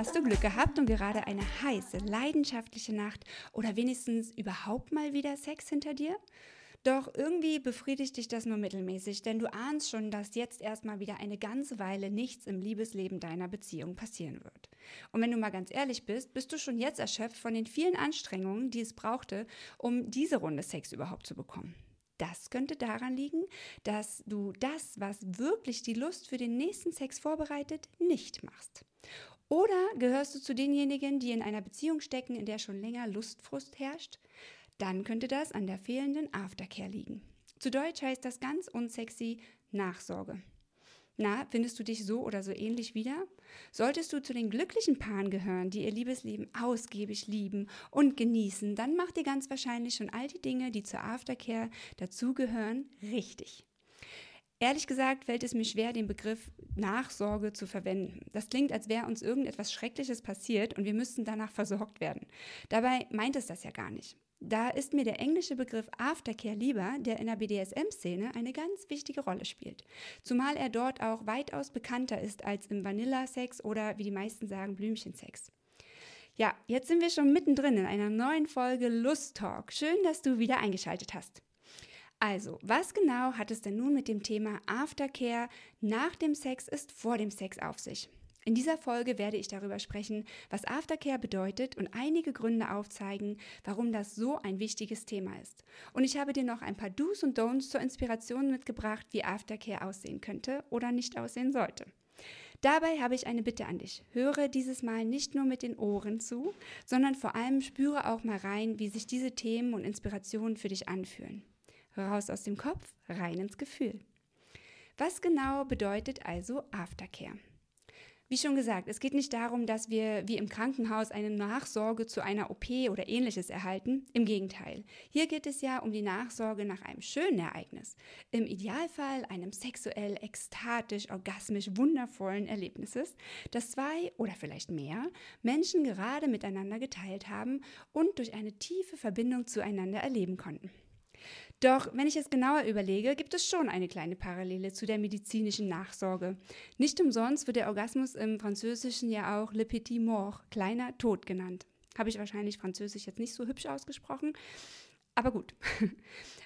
hast du Glück gehabt und gerade eine heiße, leidenschaftliche Nacht oder wenigstens überhaupt mal wieder Sex hinter dir? Doch irgendwie befriedigt dich das nur mittelmäßig, denn du ahnst schon, dass jetzt erstmal wieder eine ganze Weile nichts im Liebesleben deiner Beziehung passieren wird. Und wenn du mal ganz ehrlich bist, bist du schon jetzt erschöpft von den vielen Anstrengungen, die es brauchte, um diese Runde Sex überhaupt zu bekommen. Das könnte daran liegen, dass du das, was wirklich die Lust für den nächsten Sex vorbereitet, nicht machst. Oder gehörst du zu denjenigen, die in einer Beziehung stecken, in der schon länger Lustfrust herrscht? dann könnte das an der fehlenden Aftercare liegen. Zu Deutsch heißt das ganz unsexy Nachsorge. Na, findest du dich so oder so ähnlich wieder? Solltest du zu den glücklichen Paaren gehören, die ihr Liebesleben ausgiebig lieben und genießen, dann macht ihr ganz wahrscheinlich schon all die Dinge, die zur Aftercare dazugehören, richtig. Ehrlich gesagt fällt es mir schwer, den Begriff Nachsorge zu verwenden. Das klingt, als wäre uns irgendetwas Schreckliches passiert und wir müssten danach versorgt werden. Dabei meint es das ja gar nicht. Da ist mir der englische Begriff Aftercare lieber, der in der BDSM-Szene eine ganz wichtige Rolle spielt. Zumal er dort auch weitaus bekannter ist als im Vanilla-Sex oder wie die meisten sagen Blümchensex. Ja, jetzt sind wir schon mittendrin in einer neuen Folge Lust Talk. Schön, dass du wieder eingeschaltet hast. Also, was genau hat es denn nun mit dem Thema Aftercare nach dem Sex ist vor dem Sex auf sich? In dieser Folge werde ich darüber sprechen, was Aftercare bedeutet und einige Gründe aufzeigen, warum das so ein wichtiges Thema ist. Und ich habe dir noch ein paar Do's und Don'ts zur Inspiration mitgebracht, wie Aftercare aussehen könnte oder nicht aussehen sollte. Dabei habe ich eine Bitte an dich. Höre dieses Mal nicht nur mit den Ohren zu, sondern vor allem spüre auch mal rein, wie sich diese Themen und Inspirationen für dich anfühlen. Raus aus dem Kopf, rein ins Gefühl. Was genau bedeutet also Aftercare? Wie schon gesagt, es geht nicht darum, dass wir wie im Krankenhaus eine Nachsorge zu einer OP oder ähnliches erhalten. Im Gegenteil. Hier geht es ja um die Nachsorge nach einem schönen Ereignis. Im Idealfall einem sexuell, ekstatisch, orgasmisch wundervollen Erlebnisses, das zwei oder vielleicht mehr Menschen gerade miteinander geteilt haben und durch eine tiefe Verbindung zueinander erleben konnten. Doch wenn ich es genauer überlege, gibt es schon eine kleine Parallele zu der medizinischen Nachsorge. Nicht umsonst wird der Orgasmus im Französischen ja auch Le Petit Mort, kleiner Tod genannt. Habe ich wahrscheinlich Französisch jetzt nicht so hübsch ausgesprochen, aber gut.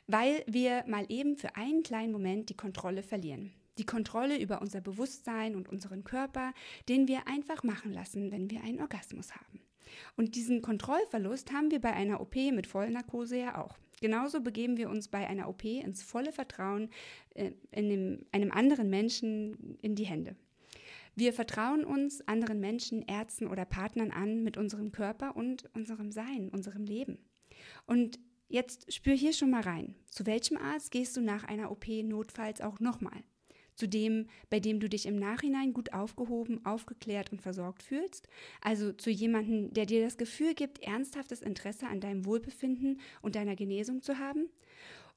Weil wir mal eben für einen kleinen Moment die Kontrolle verlieren. Die Kontrolle über unser Bewusstsein und unseren Körper, den wir einfach machen lassen, wenn wir einen Orgasmus haben. Und diesen Kontrollverlust haben wir bei einer OP mit Vollnarkose ja auch. Genauso begeben wir uns bei einer OP ins volle Vertrauen äh, in dem, einem anderen Menschen in die Hände. Wir vertrauen uns anderen Menschen, Ärzten oder Partnern an mit unserem Körper und unserem Sein, unserem Leben. Und jetzt spür hier schon mal rein. Zu welchem Arzt gehst du nach einer OP notfalls auch nochmal? Zu dem, bei dem du dich im Nachhinein gut aufgehoben, aufgeklärt und versorgt fühlst, also zu jemandem, der dir das Gefühl gibt, ernsthaftes Interesse an deinem Wohlbefinden und deiner Genesung zu haben,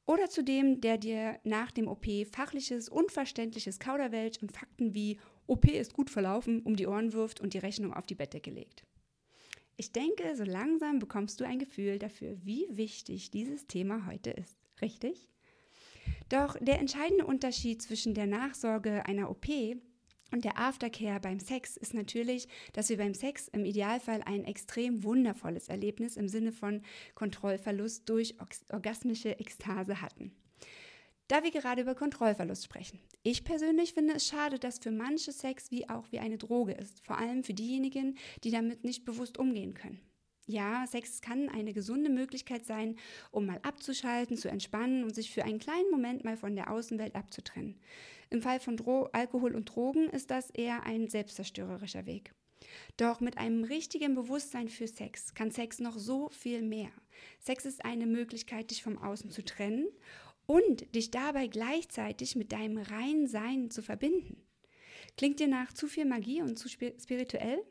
oder zu dem, der dir nach dem OP fachliches, unverständliches Kauderwelsch und Fakten wie OP ist gut verlaufen um die Ohren wirft und die Rechnung auf die Bettdecke legt. Ich denke, so langsam bekommst du ein Gefühl dafür, wie wichtig dieses Thema heute ist. Richtig? Doch der entscheidende Unterschied zwischen der Nachsorge einer OP und der Aftercare beim Sex ist natürlich, dass wir beim Sex im Idealfall ein extrem wundervolles Erlebnis im Sinne von Kontrollverlust durch orgasmische Ekstase hatten. Da wir gerade über Kontrollverlust sprechen. Ich persönlich finde es schade, dass für manche Sex wie auch wie eine Droge ist, vor allem für diejenigen, die damit nicht bewusst umgehen können. Ja, Sex kann eine gesunde Möglichkeit sein, um mal abzuschalten, zu entspannen und sich für einen kleinen Moment mal von der Außenwelt abzutrennen. Im Fall von Dro Alkohol und Drogen ist das eher ein selbstzerstörerischer Weg. Doch mit einem richtigen Bewusstsein für Sex kann Sex noch so viel mehr. Sex ist eine Möglichkeit, dich vom Außen zu trennen und dich dabei gleichzeitig mit deinem reinen Sein zu verbinden. Klingt dir nach zu viel Magie und zu spirituell?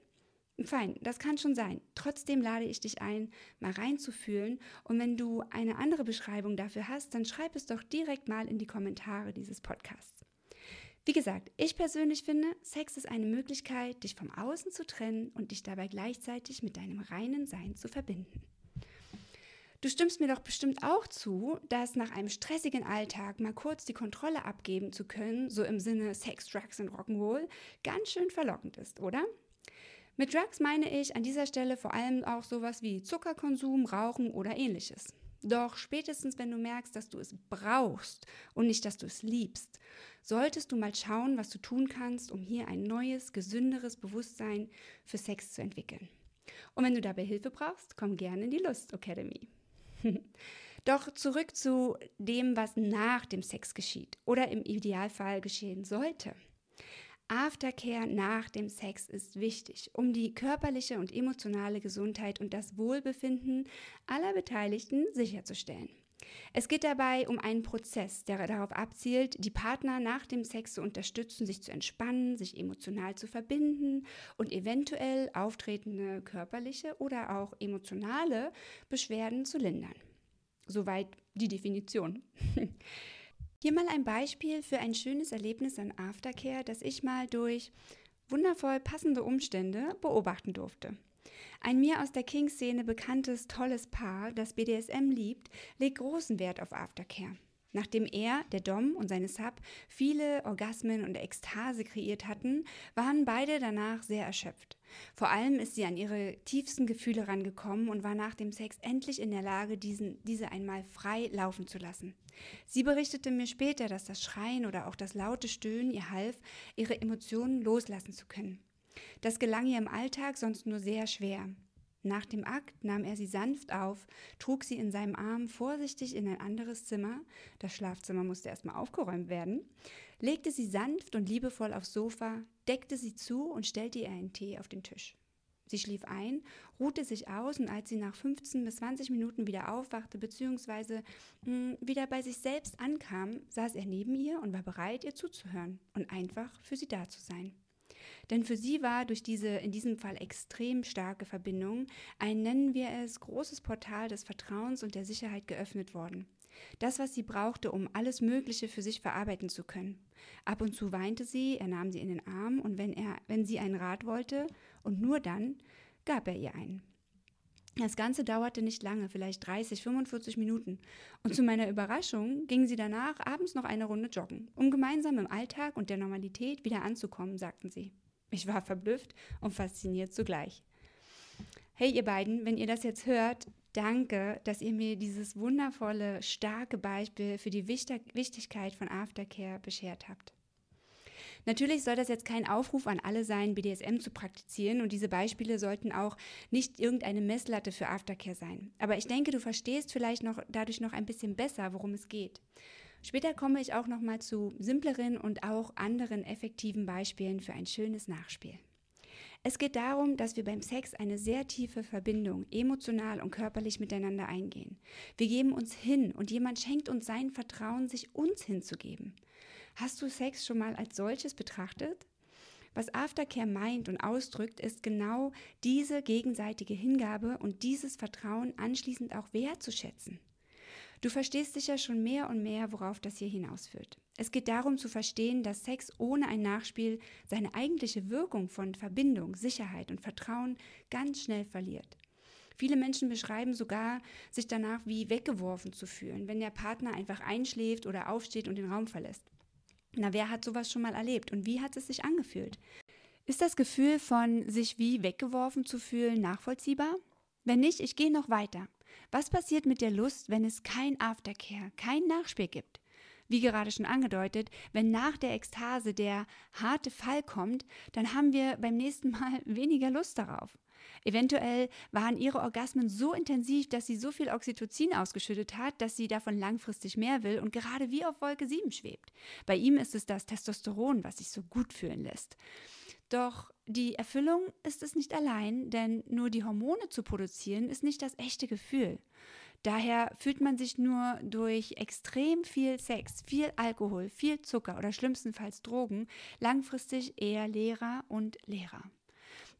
Fein, das kann schon sein. Trotzdem lade ich dich ein, mal reinzufühlen. Und wenn du eine andere Beschreibung dafür hast, dann schreib es doch direkt mal in die Kommentare dieses Podcasts. Wie gesagt, ich persönlich finde, Sex ist eine Möglichkeit, dich vom Außen zu trennen und dich dabei gleichzeitig mit deinem reinen Sein zu verbinden. Du stimmst mir doch bestimmt auch zu, dass nach einem stressigen Alltag mal kurz die Kontrolle abgeben zu können, so im Sinne Sex, Drugs und Rock'n'Roll, ganz schön verlockend ist, oder? Mit Drugs meine ich an dieser Stelle vor allem auch sowas wie Zuckerkonsum, Rauchen oder ähnliches. Doch spätestens, wenn du merkst, dass du es brauchst und nicht, dass du es liebst, solltest du mal schauen, was du tun kannst, um hier ein neues, gesünderes Bewusstsein für Sex zu entwickeln. Und wenn du dabei Hilfe brauchst, komm gerne in die Lust Academy. Doch zurück zu dem, was nach dem Sex geschieht oder im Idealfall geschehen sollte. Aftercare nach dem Sex ist wichtig, um die körperliche und emotionale Gesundheit und das Wohlbefinden aller Beteiligten sicherzustellen. Es geht dabei um einen Prozess, der darauf abzielt, die Partner nach dem Sex zu unterstützen, sich zu entspannen, sich emotional zu verbinden und eventuell auftretende körperliche oder auch emotionale Beschwerden zu lindern. Soweit die Definition. Hier mal ein Beispiel für ein schönes Erlebnis an Aftercare, das ich mal durch wundervoll passende Umstände beobachten durfte. Ein mir aus der King-Szene bekanntes, tolles Paar, das BDSM liebt, legt großen Wert auf Aftercare. Nachdem er, der Dom und seine Sub viele Orgasmen und Ekstase kreiert hatten, waren beide danach sehr erschöpft. Vor allem ist sie an ihre tiefsten Gefühle rangekommen und war nach dem Sex endlich in der Lage, diesen, diese einmal frei laufen zu lassen. Sie berichtete mir später, dass das Schreien oder auch das laute Stöhnen ihr half, ihre Emotionen loslassen zu können. Das gelang ihr im Alltag sonst nur sehr schwer. Nach dem Akt nahm er sie sanft auf, trug sie in seinem Arm vorsichtig in ein anderes Zimmer, das Schlafzimmer musste erstmal aufgeräumt werden, legte sie sanft und liebevoll aufs Sofa, deckte sie zu und stellte ihr einen Tee auf den Tisch. Sie schlief ein, ruhte sich aus und als sie nach 15 bis 20 Minuten wieder aufwachte bzw. Hm, wieder bei sich selbst ankam, saß er neben ihr und war bereit, ihr zuzuhören und einfach für sie da zu sein. Denn für sie war durch diese in diesem Fall extrem starke Verbindung ein, nennen wir es, großes Portal des Vertrauens und der Sicherheit geöffnet worden. Das, was sie brauchte, um alles Mögliche für sich verarbeiten zu können. Ab und zu weinte sie, er nahm sie in den Arm und wenn er, wenn sie einen Rat wollte, und nur dann, gab er ihr einen. Das Ganze dauerte nicht lange, vielleicht 30, 45 Minuten. Und zu meiner Überraschung ging sie danach abends noch eine Runde joggen, um gemeinsam im Alltag und der Normalität wieder anzukommen, sagten sie. Ich war verblüfft und fasziniert zugleich. Hey ihr beiden, wenn ihr das jetzt hört, danke, dass ihr mir dieses wundervolle, starke Beispiel für die Wichtigkeit von Aftercare beschert habt. Natürlich soll das jetzt kein Aufruf an alle sein, BDSM zu praktizieren und diese Beispiele sollten auch nicht irgendeine Messlatte für Aftercare sein. Aber ich denke, du verstehst vielleicht noch dadurch noch ein bisschen besser, worum es geht. Später komme ich auch noch mal zu simpleren und auch anderen effektiven Beispielen für ein schönes Nachspiel. Es geht darum, dass wir beim Sex eine sehr tiefe Verbindung emotional und körperlich miteinander eingehen. Wir geben uns hin und jemand schenkt uns sein Vertrauen, sich uns hinzugeben. Hast du Sex schon mal als solches betrachtet? Was Aftercare meint und ausdrückt, ist genau diese gegenseitige Hingabe und dieses Vertrauen anschließend auch wertzuschätzen. Du verstehst sicher schon mehr und mehr, worauf das hier hinausführt. Es geht darum zu verstehen, dass Sex ohne ein Nachspiel seine eigentliche Wirkung von Verbindung, Sicherheit und Vertrauen ganz schnell verliert. Viele Menschen beschreiben sogar, sich danach wie weggeworfen zu fühlen, wenn der Partner einfach einschläft oder aufsteht und den Raum verlässt. Na, wer hat sowas schon mal erlebt und wie hat es sich angefühlt? Ist das Gefühl von sich wie weggeworfen zu fühlen nachvollziehbar? Wenn nicht, ich gehe noch weiter. Was passiert mit der Lust, wenn es kein Aftercare, kein Nachspiel gibt? Wie gerade schon angedeutet, wenn nach der Ekstase der harte Fall kommt, dann haben wir beim nächsten Mal weniger Lust darauf. Eventuell waren ihre Orgasmen so intensiv, dass sie so viel Oxytocin ausgeschüttet hat, dass sie davon langfristig mehr will und gerade wie auf Wolke 7 schwebt. Bei ihm ist es das Testosteron, was sich so gut fühlen lässt. Doch die Erfüllung ist es nicht allein, denn nur die Hormone zu produzieren ist nicht das echte Gefühl. Daher fühlt man sich nur durch extrem viel Sex, viel Alkohol, viel Zucker oder schlimmstenfalls Drogen langfristig eher leerer und leerer.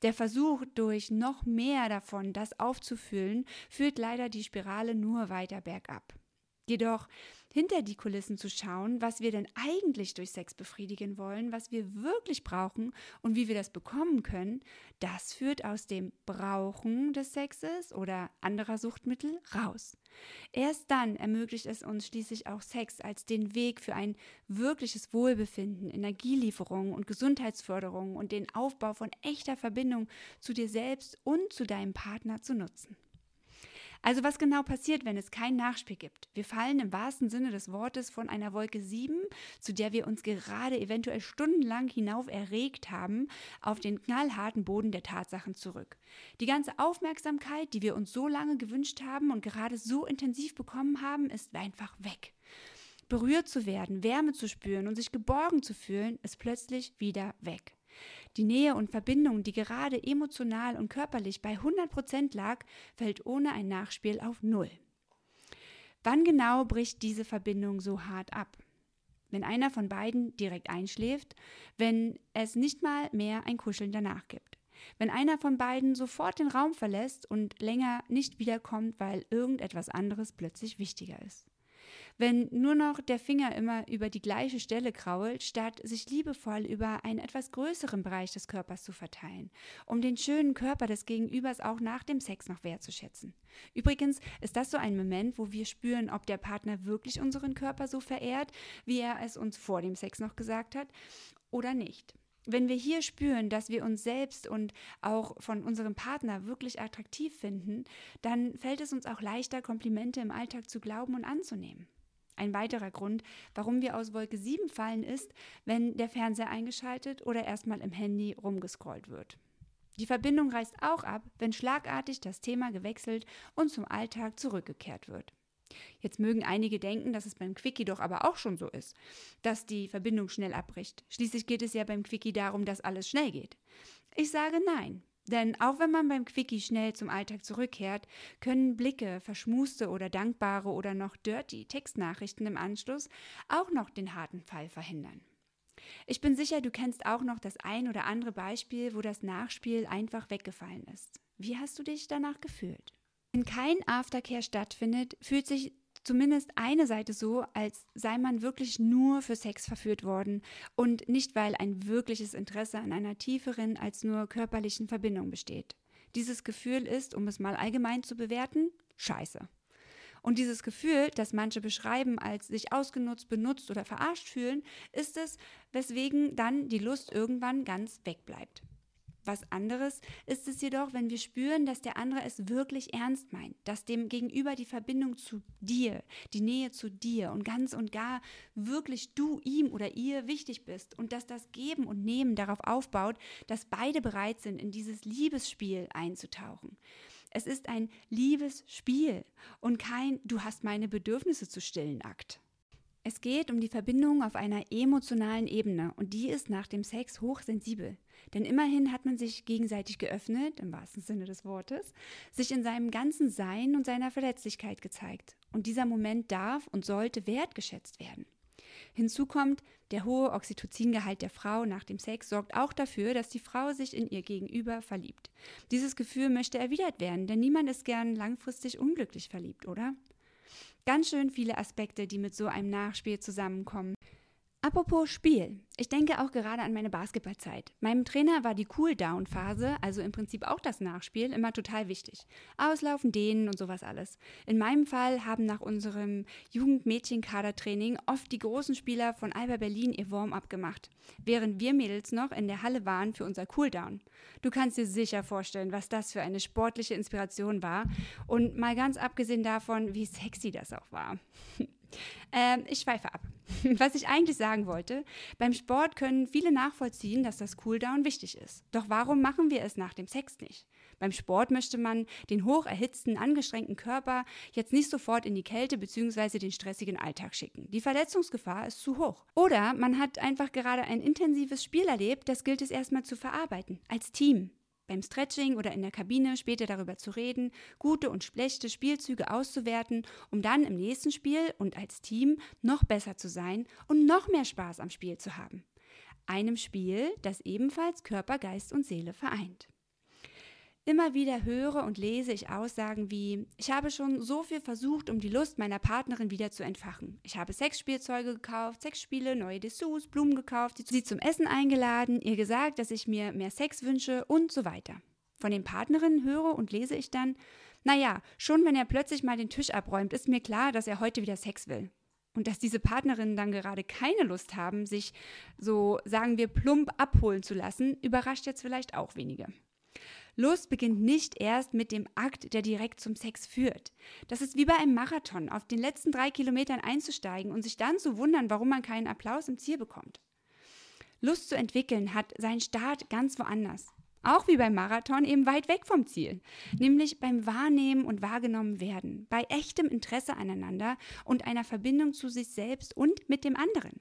Der Versuch, durch noch mehr davon das aufzufüllen, führt leider die Spirale nur weiter bergab. Jedoch hinter die Kulissen zu schauen, was wir denn eigentlich durch Sex befriedigen wollen, was wir wirklich brauchen und wie wir das bekommen können, das führt aus dem Brauchen des Sexes oder anderer Suchtmittel raus. Erst dann ermöglicht es uns schließlich auch Sex als den Weg für ein wirkliches Wohlbefinden, Energielieferung und Gesundheitsförderung und den Aufbau von echter Verbindung zu dir selbst und zu deinem Partner zu nutzen. Also was genau passiert, wenn es kein Nachspiel gibt? Wir fallen im wahrsten Sinne des Wortes von einer Wolke 7, zu der wir uns gerade eventuell stundenlang hinauf erregt haben, auf den knallharten Boden der Tatsachen zurück. Die ganze Aufmerksamkeit, die wir uns so lange gewünscht haben und gerade so intensiv bekommen haben, ist einfach weg. Berührt zu werden, Wärme zu spüren und sich geborgen zu fühlen, ist plötzlich wieder weg. Die Nähe und Verbindung, die gerade emotional und körperlich bei 100 Prozent lag, fällt ohne ein Nachspiel auf Null. Wann genau bricht diese Verbindung so hart ab? Wenn einer von beiden direkt einschläft, wenn es nicht mal mehr ein Kuscheln danach gibt. Wenn einer von beiden sofort den Raum verlässt und länger nicht wiederkommt, weil irgendetwas anderes plötzlich wichtiger ist wenn nur noch der Finger immer über die gleiche Stelle krault, statt sich liebevoll über einen etwas größeren Bereich des Körpers zu verteilen, um den schönen Körper des Gegenübers auch nach dem Sex noch wertzuschätzen. Übrigens ist das so ein Moment, wo wir spüren, ob der Partner wirklich unseren Körper so verehrt, wie er es uns vor dem Sex noch gesagt hat, oder nicht. Wenn wir hier spüren, dass wir uns selbst und auch von unserem Partner wirklich attraktiv finden, dann fällt es uns auch leichter, Komplimente im Alltag zu glauben und anzunehmen. Ein weiterer Grund, warum wir aus Wolke 7 fallen, ist, wenn der Fernseher eingeschaltet oder erstmal im Handy rumgescrollt wird. Die Verbindung reißt auch ab, wenn schlagartig das Thema gewechselt und zum Alltag zurückgekehrt wird. Jetzt mögen einige denken, dass es beim Quickie doch aber auch schon so ist, dass die Verbindung schnell abbricht. Schließlich geht es ja beim Quickie darum, dass alles schnell geht. Ich sage nein. Denn auch wenn man beim Quickie schnell zum Alltag zurückkehrt, können Blicke, verschmuste oder dankbare oder noch dirty Textnachrichten im Anschluss auch noch den harten Fall verhindern. Ich bin sicher, du kennst auch noch das ein oder andere Beispiel, wo das Nachspiel einfach weggefallen ist. Wie hast du dich danach gefühlt? Wenn kein Aftercare stattfindet, fühlt sich zumindest eine Seite so, als sei man wirklich nur für Sex verführt worden und nicht weil ein wirkliches Interesse an einer tieferen als nur körperlichen Verbindung besteht. Dieses Gefühl ist, um es mal allgemein zu bewerten, scheiße. Und dieses Gefühl, das manche beschreiben als sich ausgenutzt, benutzt oder verarscht fühlen, ist es, weswegen dann die Lust irgendwann ganz wegbleibt. Was anderes ist es jedoch, wenn wir spüren, dass der andere es wirklich ernst meint, dass dem Gegenüber die Verbindung zu dir, die Nähe zu dir und ganz und gar wirklich du ihm oder ihr wichtig bist und dass das Geben und Nehmen darauf aufbaut, dass beide bereit sind, in dieses Liebesspiel einzutauchen. Es ist ein Liebesspiel und kein Du hast meine Bedürfnisse zu stillen Akt. Es geht um die Verbindung auf einer emotionalen Ebene und die ist nach dem Sex hochsensibel. Denn immerhin hat man sich gegenseitig geöffnet, im wahrsten Sinne des Wortes, sich in seinem ganzen Sein und seiner Verletzlichkeit gezeigt. Und dieser Moment darf und sollte wertgeschätzt werden. Hinzu kommt, der hohe Oxytocingehalt der Frau nach dem Sex sorgt auch dafür, dass die Frau sich in ihr Gegenüber verliebt. Dieses Gefühl möchte erwidert werden, denn niemand ist gern langfristig unglücklich verliebt, oder? Ganz schön viele Aspekte, die mit so einem Nachspiel zusammenkommen. Apropos Spiel. Ich denke auch gerade an meine Basketballzeit. Meinem Trainer war die Cool-Down-Phase, also im Prinzip auch das Nachspiel, immer total wichtig. Auslaufen, dehnen und sowas alles. In meinem Fall haben nach unserem Jugendmädchenkadertraining oft die großen Spieler von Alba Berlin ihr Warm-up gemacht, während wir Mädels noch in der Halle waren für unser Cooldown. Du kannst dir sicher vorstellen, was das für eine sportliche Inspiration war und mal ganz abgesehen davon, wie sexy das auch war. Ähm, ich schweife ab. Was ich eigentlich sagen wollte, beim Sport können viele nachvollziehen, dass das Cooldown wichtig ist. Doch warum machen wir es nach dem Sex nicht? Beim Sport möchte man den hoch erhitzten, angestrengten Körper jetzt nicht sofort in die Kälte bzw. den stressigen Alltag schicken. Die Verletzungsgefahr ist zu hoch. Oder man hat einfach gerade ein intensives Spiel erlebt, das gilt es erstmal zu verarbeiten, als Team beim Stretching oder in der Kabine später darüber zu reden, gute und schlechte Spielzüge auszuwerten, um dann im nächsten Spiel und als Team noch besser zu sein und noch mehr Spaß am Spiel zu haben. Einem Spiel, das ebenfalls Körper, Geist und Seele vereint. Immer wieder höre und lese ich Aussagen wie, ich habe schon so viel versucht, um die Lust meiner Partnerin wieder zu entfachen. Ich habe Sexspielzeuge gekauft, Sexspiele, neue Dessous, Blumen gekauft, sie zum Essen eingeladen, ihr gesagt, dass ich mir mehr Sex wünsche und so weiter. Von den Partnerinnen höre und lese ich dann, naja, schon wenn er plötzlich mal den Tisch abräumt, ist mir klar, dass er heute wieder Sex will. Und dass diese Partnerinnen dann gerade keine Lust haben, sich so, sagen wir, plump abholen zu lassen, überrascht jetzt vielleicht auch wenige. Lust beginnt nicht erst mit dem Akt, der direkt zum Sex führt. Das ist wie bei einem Marathon, auf den letzten drei Kilometern einzusteigen und sich dann zu wundern, warum man keinen Applaus im Ziel bekommt. Lust zu entwickeln hat seinen Start ganz woanders. Auch wie beim Marathon eben weit weg vom Ziel, nämlich beim Wahrnehmen und wahrgenommen werden, bei echtem Interesse aneinander und einer Verbindung zu sich selbst und mit dem anderen.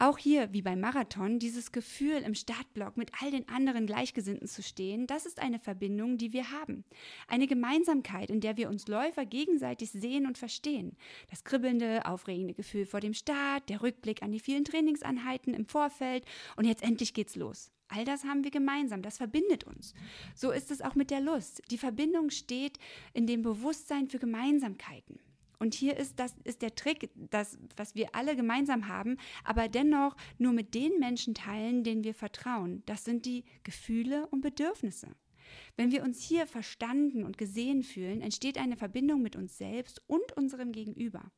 Auch hier, wie beim Marathon, dieses Gefühl, im Startblock mit all den anderen Gleichgesinnten zu stehen, das ist eine Verbindung, die wir haben. Eine Gemeinsamkeit, in der wir uns Läufer gegenseitig sehen und verstehen. Das kribbelnde, aufregende Gefühl vor dem Start, der Rückblick an die vielen Trainingseinheiten im Vorfeld und jetzt endlich geht's los. All das haben wir gemeinsam, das verbindet uns. So ist es auch mit der Lust. Die Verbindung steht in dem Bewusstsein für Gemeinsamkeiten. Und hier ist das ist der Trick, das was wir alle gemeinsam haben, aber dennoch nur mit den Menschen teilen, denen wir vertrauen. Das sind die Gefühle und Bedürfnisse. Wenn wir uns hier verstanden und gesehen fühlen, entsteht eine Verbindung mit uns selbst und unserem Gegenüber.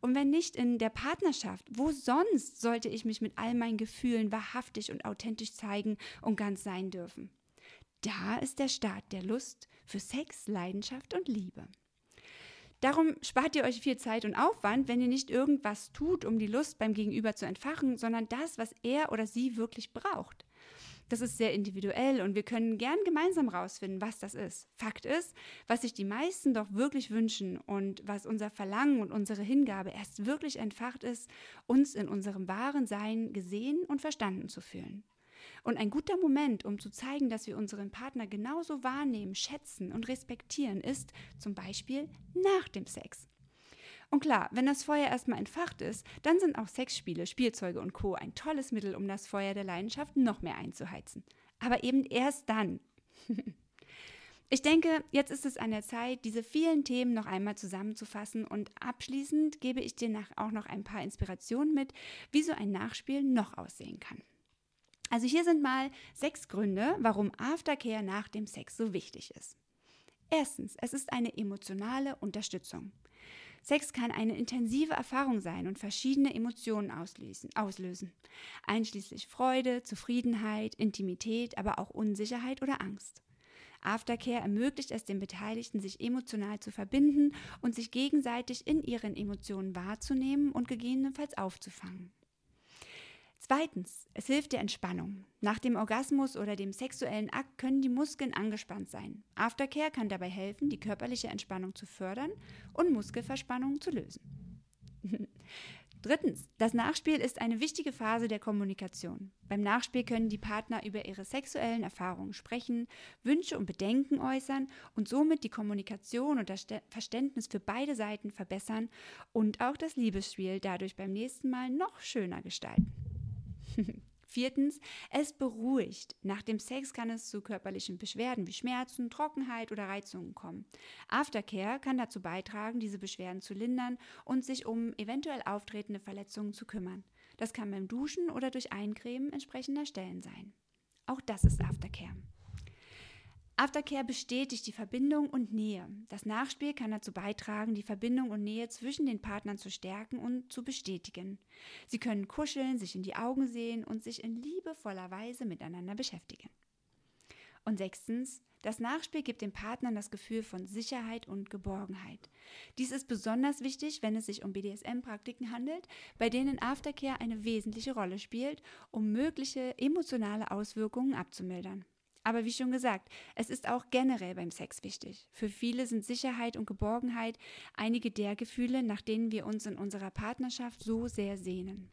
Und wenn nicht in der Partnerschaft, wo sonst sollte ich mich mit all meinen Gefühlen wahrhaftig und authentisch zeigen und ganz sein dürfen? Da ist der Start der Lust für Sex, Leidenschaft und Liebe. Darum spart ihr euch viel Zeit und Aufwand, wenn ihr nicht irgendwas tut, um die Lust beim Gegenüber zu entfachen, sondern das, was er oder sie wirklich braucht. Das ist sehr individuell und wir können gern gemeinsam rausfinden, was das ist. Fakt ist, was sich die meisten doch wirklich wünschen und was unser Verlangen und unsere Hingabe erst wirklich entfacht ist, uns in unserem wahren Sein gesehen und verstanden zu fühlen. Und ein guter Moment, um zu zeigen, dass wir unseren Partner genauso wahrnehmen, schätzen und respektieren, ist zum Beispiel nach dem Sex. Und klar, wenn das Feuer erstmal entfacht ist, dann sind auch Sexspiele, Spielzeuge und Co. ein tolles Mittel, um das Feuer der Leidenschaft noch mehr einzuheizen. Aber eben erst dann. Ich denke, jetzt ist es an der Zeit, diese vielen Themen noch einmal zusammenzufassen und abschließend gebe ich dir nach auch noch ein paar Inspirationen mit, wie so ein Nachspiel noch aussehen kann. Also hier sind mal sechs Gründe, warum Aftercare nach dem Sex so wichtig ist. Erstens, es ist eine emotionale Unterstützung. Sex kann eine intensive Erfahrung sein und verschiedene Emotionen auslösen, auslösen, einschließlich Freude, Zufriedenheit, Intimität, aber auch Unsicherheit oder Angst. Aftercare ermöglicht es den Beteiligten, sich emotional zu verbinden und sich gegenseitig in ihren Emotionen wahrzunehmen und gegebenenfalls aufzufangen. Zweitens, es hilft der Entspannung. Nach dem Orgasmus oder dem sexuellen Akt können die Muskeln angespannt sein. Aftercare kann dabei helfen, die körperliche Entspannung zu fördern und Muskelverspannungen zu lösen. Drittens, das Nachspiel ist eine wichtige Phase der Kommunikation. Beim Nachspiel können die Partner über ihre sexuellen Erfahrungen sprechen, Wünsche und Bedenken äußern und somit die Kommunikation und das Verständnis für beide Seiten verbessern und auch das Liebesspiel dadurch beim nächsten Mal noch schöner gestalten. Viertens, es beruhigt. Nach dem Sex kann es zu körperlichen Beschwerden wie Schmerzen, Trockenheit oder Reizungen kommen. Aftercare kann dazu beitragen, diese Beschwerden zu lindern und sich um eventuell auftretende Verletzungen zu kümmern. Das kann beim Duschen oder durch Eincremen entsprechender Stellen sein. Auch das ist Aftercare. Aftercare bestätigt die Verbindung und Nähe. Das Nachspiel kann dazu beitragen, die Verbindung und Nähe zwischen den Partnern zu stärken und zu bestätigen. Sie können kuscheln, sich in die Augen sehen und sich in liebevoller Weise miteinander beschäftigen. Und sechstens, das Nachspiel gibt den Partnern das Gefühl von Sicherheit und Geborgenheit. Dies ist besonders wichtig, wenn es sich um BDSM-Praktiken handelt, bei denen Aftercare eine wesentliche Rolle spielt, um mögliche emotionale Auswirkungen abzumildern. Aber wie schon gesagt, es ist auch generell beim Sex wichtig. Für viele sind Sicherheit und Geborgenheit einige der Gefühle, nach denen wir uns in unserer Partnerschaft so sehr sehnen.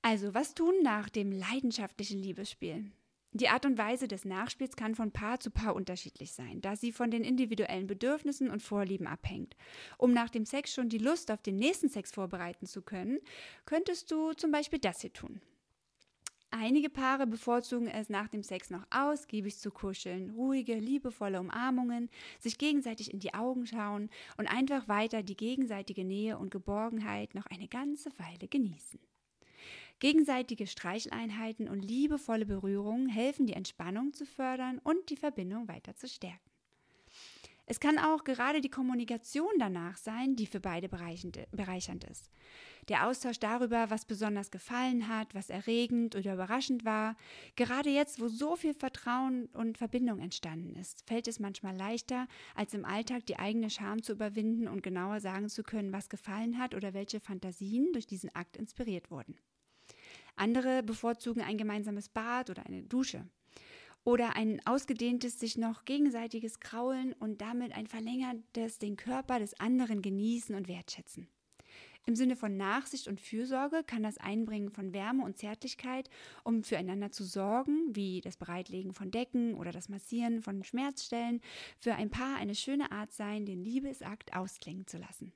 Also, was tun nach dem leidenschaftlichen Liebesspiel? Die Art und Weise des Nachspiels kann von Paar zu Paar unterschiedlich sein, da sie von den individuellen Bedürfnissen und Vorlieben abhängt. Um nach dem Sex schon die Lust auf den nächsten Sex vorbereiten zu können, könntest du zum Beispiel das hier tun. Einige Paare bevorzugen es nach dem Sex noch ausgiebig zu kuscheln, ruhige, liebevolle Umarmungen, sich gegenseitig in die Augen schauen und einfach weiter die gegenseitige Nähe und Geborgenheit noch eine ganze Weile genießen. Gegenseitige Streicheleinheiten und liebevolle Berührungen helfen, die Entspannung zu fördern und die Verbindung weiter zu stärken. Es kann auch gerade die Kommunikation danach sein, die für beide bereichernd ist. Der Austausch darüber, was besonders gefallen hat, was erregend oder überraschend war. Gerade jetzt, wo so viel Vertrauen und Verbindung entstanden ist, fällt es manchmal leichter, als im Alltag die eigene Scham zu überwinden und genauer sagen zu können, was gefallen hat oder welche Fantasien durch diesen Akt inspiriert wurden. Andere bevorzugen ein gemeinsames Bad oder eine Dusche. Oder ein ausgedehntes, sich noch gegenseitiges Kraulen und damit ein verlängertes den Körper des anderen genießen und wertschätzen. Im Sinne von Nachsicht und Fürsorge kann das Einbringen von Wärme und Zärtlichkeit, um füreinander zu sorgen, wie das Bereitlegen von Decken oder das Massieren von Schmerzstellen, für ein Paar eine schöne Art sein, den Liebesakt ausklingen zu lassen.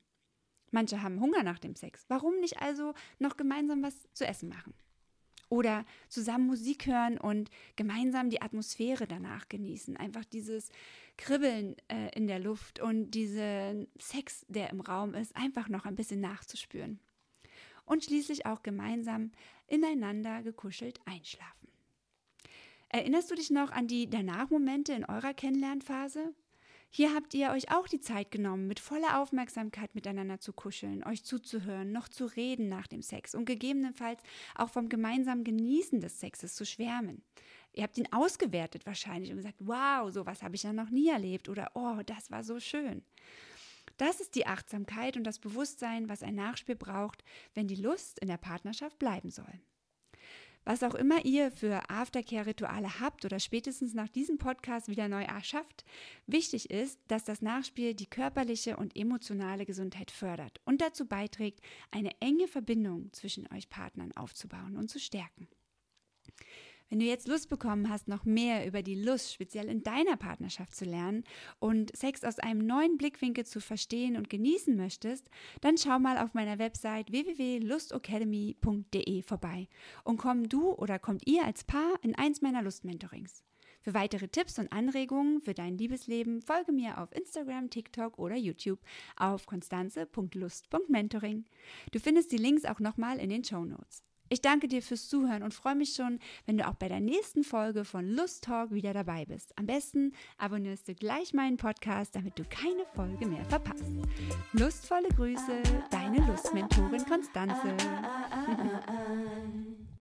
Manche haben Hunger nach dem Sex. Warum nicht also noch gemeinsam was zu essen machen? Oder zusammen Musik hören und gemeinsam die Atmosphäre danach genießen. Einfach dieses Kribbeln äh, in der Luft und diesen Sex, der im Raum ist, einfach noch ein bisschen nachzuspüren. Und schließlich auch gemeinsam ineinander gekuschelt einschlafen. Erinnerst du dich noch an die Danach-Momente in eurer Kennenlernphase? Hier habt ihr euch auch die Zeit genommen, mit voller Aufmerksamkeit miteinander zu kuscheln, euch zuzuhören, noch zu reden nach dem Sex und gegebenenfalls auch vom gemeinsamen Genießen des Sexes zu schwärmen. Ihr habt ihn ausgewertet wahrscheinlich und gesagt, wow, sowas habe ich ja noch nie erlebt oder oh, das war so schön. Das ist die Achtsamkeit und das Bewusstsein, was ein Nachspiel braucht, wenn die Lust in der Partnerschaft bleiben soll. Was auch immer ihr für Aftercare-Rituale habt oder spätestens nach diesem Podcast wieder neu erschafft, wichtig ist, dass das Nachspiel die körperliche und emotionale Gesundheit fördert und dazu beiträgt, eine enge Verbindung zwischen euch Partnern aufzubauen und zu stärken. Wenn du jetzt Lust bekommen hast, noch mehr über die Lust speziell in deiner Partnerschaft zu lernen und Sex aus einem neuen Blickwinkel zu verstehen und genießen möchtest, dann schau mal auf meiner Website www.lustacademy.de vorbei und komm du oder kommt ihr als Paar in eins meiner Lustmentorings. Für weitere Tipps und Anregungen für dein Liebesleben folge mir auf Instagram, TikTok oder YouTube auf konstanze.lust.mentoring. Du findest die Links auch nochmal in den Show Notes. Ich danke dir fürs Zuhören und freue mich schon, wenn du auch bei der nächsten Folge von Lust Talk wieder dabei bist. Am besten abonnierst du gleich meinen Podcast, damit du keine Folge mehr verpasst. Lustvolle Grüße, deine Lustmentorin Konstanze.